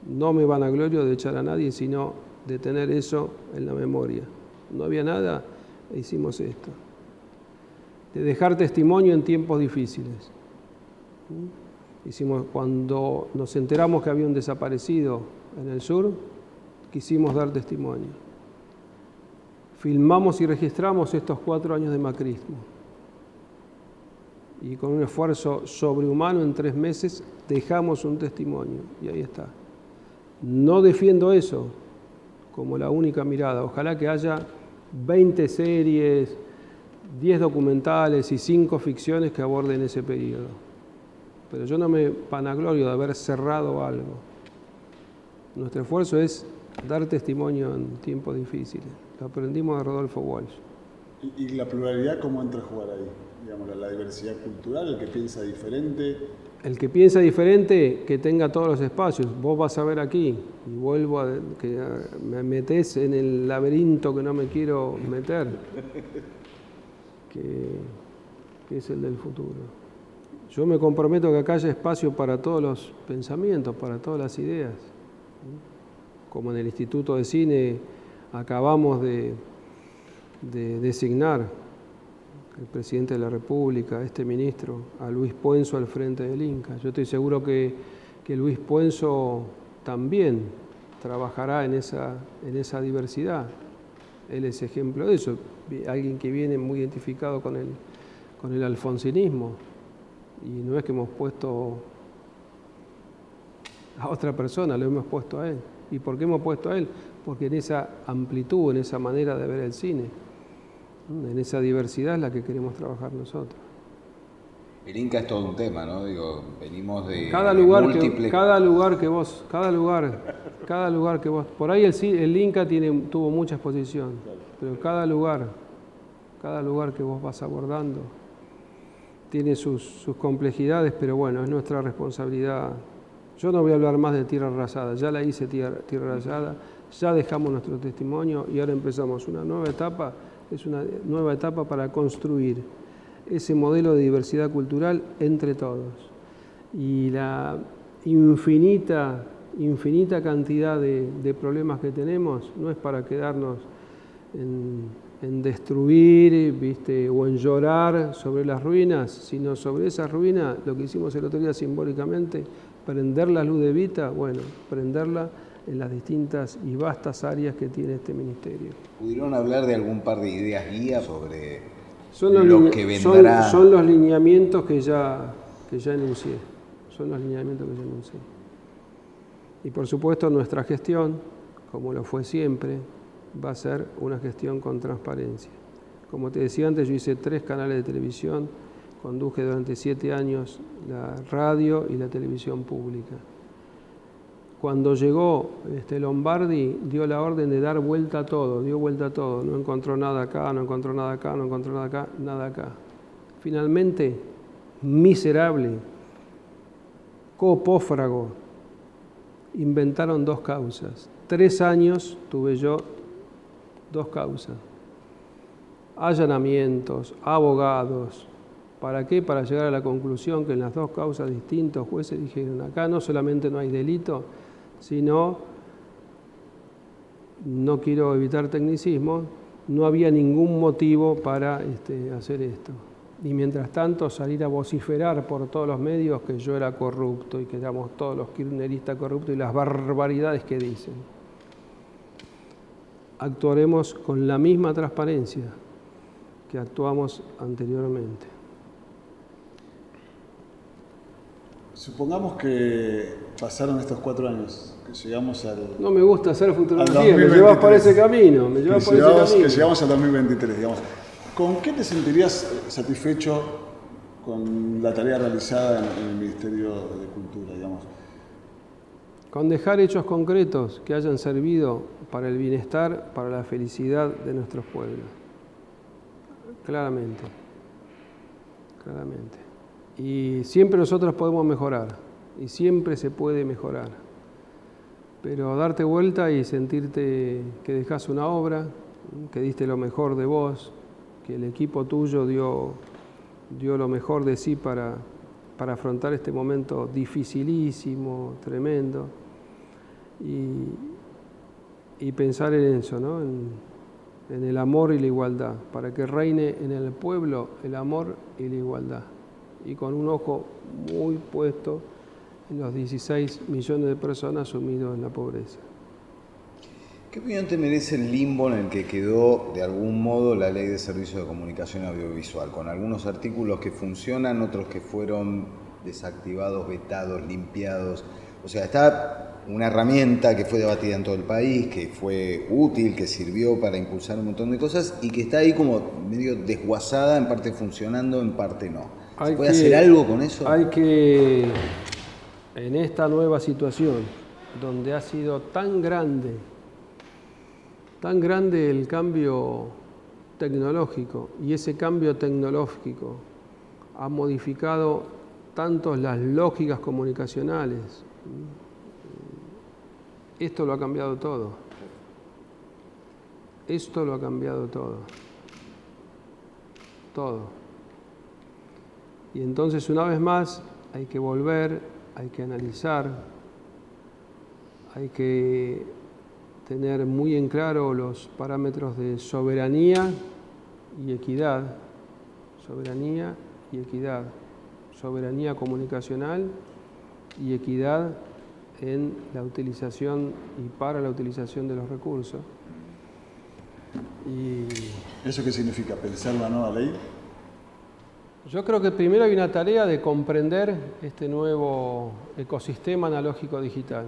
No me van a gloria de echar a nadie, sino de tener eso en la memoria. No había nada e hicimos esto. De dejar testimonio en tiempos difíciles. Hicimos, cuando nos enteramos que había un desaparecido en el sur, quisimos dar testimonio. Filmamos y registramos estos cuatro años de macrismo. y con un esfuerzo sobrehumano en tres meses dejamos un testimonio y ahí está. No defiendo eso como la única mirada. Ojalá que haya 20 series, 10 documentales y 5 ficciones que aborden ese periodo. Pero yo no me panaglorio de haber cerrado algo. Nuestro esfuerzo es dar testimonio en tiempos difíciles. Lo aprendimos de Rodolfo Walsh. ¿Y, la pluralidad cómo entra a jugar ahí? Digamos, la, diversidad cultural, el que piensa diferente. El que piensa diferente, que tenga todos los espacios. Vos vas a ver aquí, y vuelvo a que me metes en el laberinto que no me quiero meter, que, es el del futuro. Yo me comprometo que acá haya espacio para todos los pensamientos, para todas las ideas. Como en el Instituto de Cine acabamos de designar el presidente de la República, este ministro, a Luis Puenzo al frente del Inca. Yo estoy seguro que, que Luis Puenzo también trabajará en esa, en esa diversidad. Él es ejemplo de eso, alguien que viene muy identificado con el, con el alfonsinismo. Y no es que hemos puesto a otra persona, lo hemos puesto a él. ¿Y por qué hemos puesto a él? Porque en esa amplitud, en esa manera de ver el cine, en esa diversidad es la que queremos trabajar nosotros. El Inca es todo un tema, ¿no? Digo, venimos de cada lugar que cada lugar que vos, cada lugar, cada lugar que vos, por ahí el, el Inca tiene, tuvo mucha exposición, pero cada lugar, cada lugar que vos vas abordando tiene sus, sus complejidades, pero bueno, es nuestra responsabilidad. Yo no voy a hablar más de tierra arrasada, ya la hice tierra, tierra arrasada, ya dejamos nuestro testimonio y ahora empezamos una nueva etapa es una nueva etapa para construir ese modelo de diversidad cultural entre todos. Y la infinita, infinita cantidad de, problemas que tenemos no es para quedarnos en, destruir ¿viste? o en llorar sobre las ruinas, sino sobre esas ruinas, lo que hicimos el otro día simbólicamente, prender la luz de Vita, bueno, prenderla en las distintas y vastas áreas que tiene este ministerio. ¿Pudieron hablar de algún par de ideas guías sobre son los lo que vendrá? Son, los lineamientos que ya, que ya enuncié. Son los lineamientos que ya enuncié. Y por supuesto nuestra gestión, como lo fue siempre, va a ser una gestión con transparencia. Como te decía antes, yo hice tres canales de televisión, conduje durante siete años la radio y la televisión pública. Cuando llegó este Lombardi, dio la orden de dar vuelta a todo, dio vuelta a todo. No encontró nada acá, no encontró nada acá, no encontró nada acá, nada acá. Finalmente, miserable, copófrago, inventaron dos causas. Tres años tuve yo dos causas. Allanamientos, abogados. ¿Para qué? Para llegar a la conclusión que en las dos causas distintos jueces dijeron, acá no solamente no hay delito, sino, no quiero evitar tecnicismo, no había ningún motivo para este, hacer esto. Y mientras tanto salir a vociferar por todos los medios que yo era corrupto y que éramos todos los kirchneristas corruptos y las barbaridades que dicen. Actuaremos con la misma transparencia que actuamos anteriormente. Supongamos que pasaron estos cuatro años, que llegamos al... No me gusta hacer futurología, me llevas por ese camino, me llevas por ese camino. Que llegamos al 2023, digamos. ¿Con qué te sentirías satisfecho con la tarea realizada en el Ministerio de Cultura, digamos? Con dejar hechos concretos que hayan servido para el bienestar, para la felicidad de nuestros pueblos. Claramente, claramente. Y siempre nosotros podemos mejorar, y siempre se puede mejorar. Pero darte vuelta y sentirte que dejas una obra, que diste lo mejor de vos, que el equipo tuyo dio, dio lo mejor de sí para, para afrontar este momento dificilísimo, tremendo, y, pensar en eso, ¿no? en, el amor y la igualdad, para que reine en el pueblo el amor y la igualdad y con un ojo muy puesto los 16 millones de personas sumidos en la pobreza. ¿Qué opinión te merece el limbo en el que quedó de algún modo la ley de servicio de comunicación audiovisual? Con algunos artículos que funcionan, otros que fueron desactivados, vetados, limpiados. O sea, está una herramienta que fue debatida en todo el país, que fue útil, que sirvió para impulsar un montón de cosas y que está ahí como medio desguazada, en parte funcionando, en parte no. ¿Se puede hacer algo con eso? Hay que, en esta nueva situación, donde ha sido tan grande tan grande el cambio tecnológico y ese cambio tecnológico ha modificado tanto las lógicas comunicacionales. Esto lo ha cambiado todo. Esto lo ha cambiado todo. Todo. Y entonces una vez más hay que volver, hay que analizar, hay que tener muy en claro los parámetros de soberanía y equidad, soberanía y equidad, soberanía comunicacional y equidad en la utilización y para la utilización de los recursos. Y ¿Eso qué significa? ¿Pensar la nueva ley? Yo creo que primero hay una tarea de comprender este nuevo ecosistema analógico digital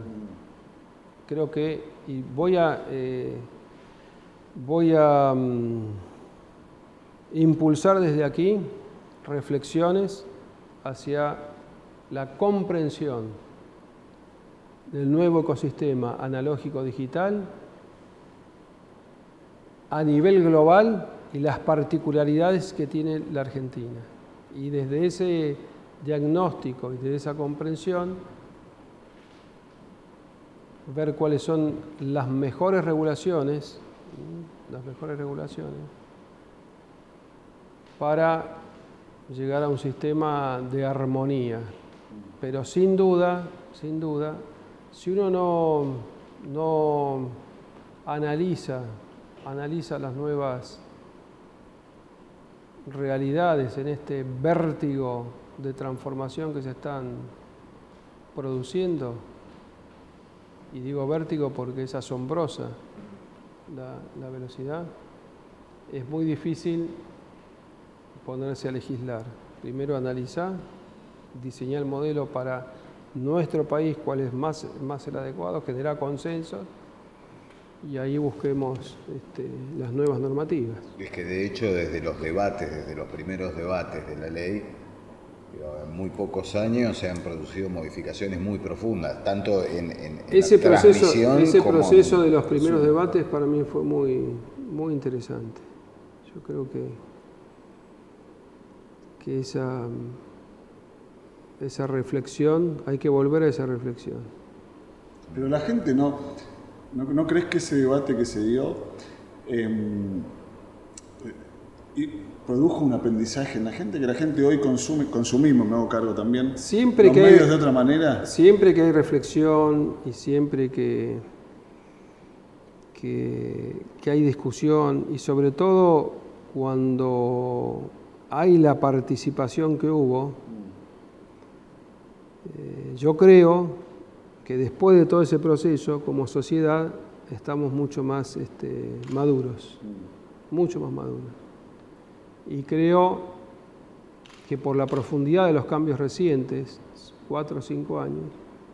creo que, y voy a, eh, voy a mm, impulsar desde aquí reflexiones hacia la comprensión del nuevo ecosistema analógico digital a nivel global y las particularidades que tiene la Argentina. Y desde ese diagnóstico y desde esa comprensión, ver cuáles son las mejores regulaciones, las mejores regulaciones, para llegar a un sistema de armonía. Pero sin duda, sin duda, si uno no, no analiza, analiza las nuevas realidades en este vértigo de transformación que se están produciendo, y digo vértigo porque es asombrosa la, velocidad, es muy difícil ponerse a legislar. Primero analizar, diseñar el modelo para nuestro país, cuál es más, más el adecuado, generar consenso y ahí busquemos este, las nuevas normativas. Es que de hecho desde los debates, desde los primeros debates de la ley, en muy pocos años se han producido modificaciones muy profundas, tanto en, en, ese proceso, Ese proceso de los primeros debates para mí fue muy, muy interesante. Yo creo que, que esa, esa reflexión, hay que volver a esa reflexión. Pero la gente no, no, crees que ese debate que se dio... Em, produjo un aprendizaje en la gente, que la gente hoy consume, consumimos, me hago cargo también, siempre los que medios de otra manera. Siempre que hay reflexión y siempre que, que, hay discusión y sobre todo cuando hay la participación que hubo, eh, yo creo que después de todo ese proceso, como sociedad, estamos mucho más este, maduros, mucho más maduros y creo que por la profundidad de los cambios recientes, cuatro o cinco años,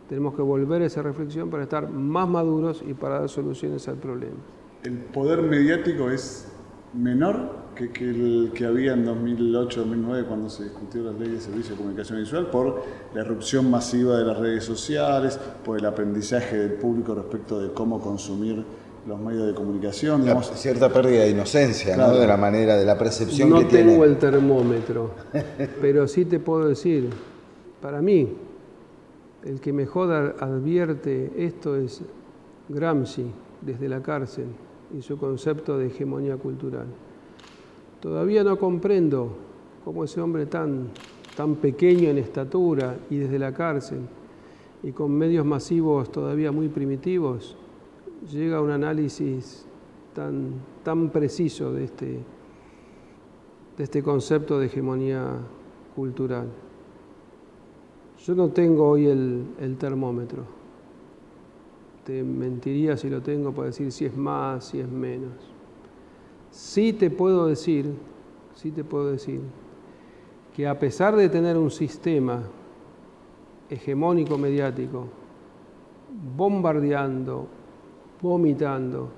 tenemos que volver a esa reflexión para estar más maduros y para dar soluciones al problema. ¿El poder mediático es menor que, el que había en 2008-2009 cuando se discutió la ley de servicio de comunicación visual por la erupción masiva de las redes sociales, por el aprendizaje del público respecto de cómo consumir los medios de comunicación. Digamos. cierta pérdida de inocencia, ¿no? De la manera, de la percepción no que tiene. No tengo el termómetro, pero sí te puedo decir, para mí, el que mejor advierte esto es Gramsci, desde la cárcel, y su concepto de hegemonía cultural. Todavía no comprendo cómo ese hombre tan, tan pequeño en estatura y desde la cárcel, y con medios masivos todavía muy primitivos, llega a un análisis tan, tan preciso de este, de este concepto de hegemonía cultural. Yo no tengo hoy el, termómetro, te mentiría si lo tengo para decir si es más, si es menos. Sí te puedo decir, sí te puedo decir que a pesar de tener un sistema hegemónico mediático, bombardeando, vomitando,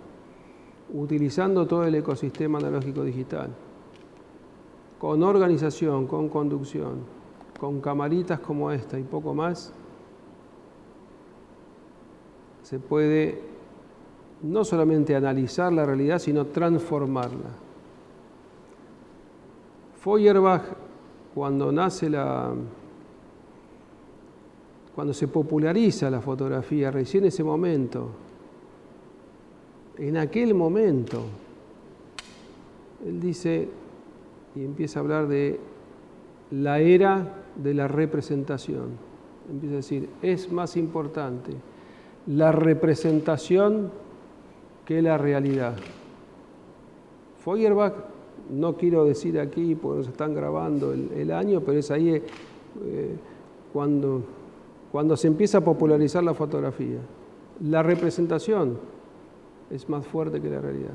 utilizando todo el ecosistema analógico digital, con organización, con conducción, con camaritas como esta y poco más, se puede no solamente analizar la realidad, sino transformarla. Feuerbach, cuando nace la, cuando se populariza la fotografía, recién ese momento, en aquel momento, él dice y empieza a hablar de la era de la representación. Empieza a decir, es más importante la representación que la realidad. Feuerbach, no quiero decir aquí porque nos están grabando el, año, pero es ahí eh, cuando, cuando se empieza a popularizar la fotografía. La representación es más fuerte que la realidad.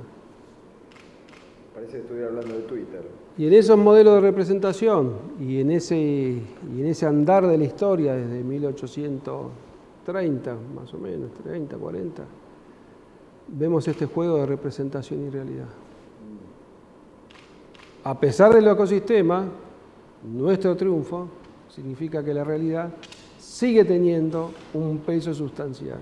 Parece que estuviera hablando de Twitter. Y en esos modelos de representación y en ese, y en ese andar de la historia desde 1830, más o menos, 30, 40, vemos este juego de representación y realidad. A pesar del ecosistema, nuestro triunfo significa que la realidad sigue teniendo un peso sustancial.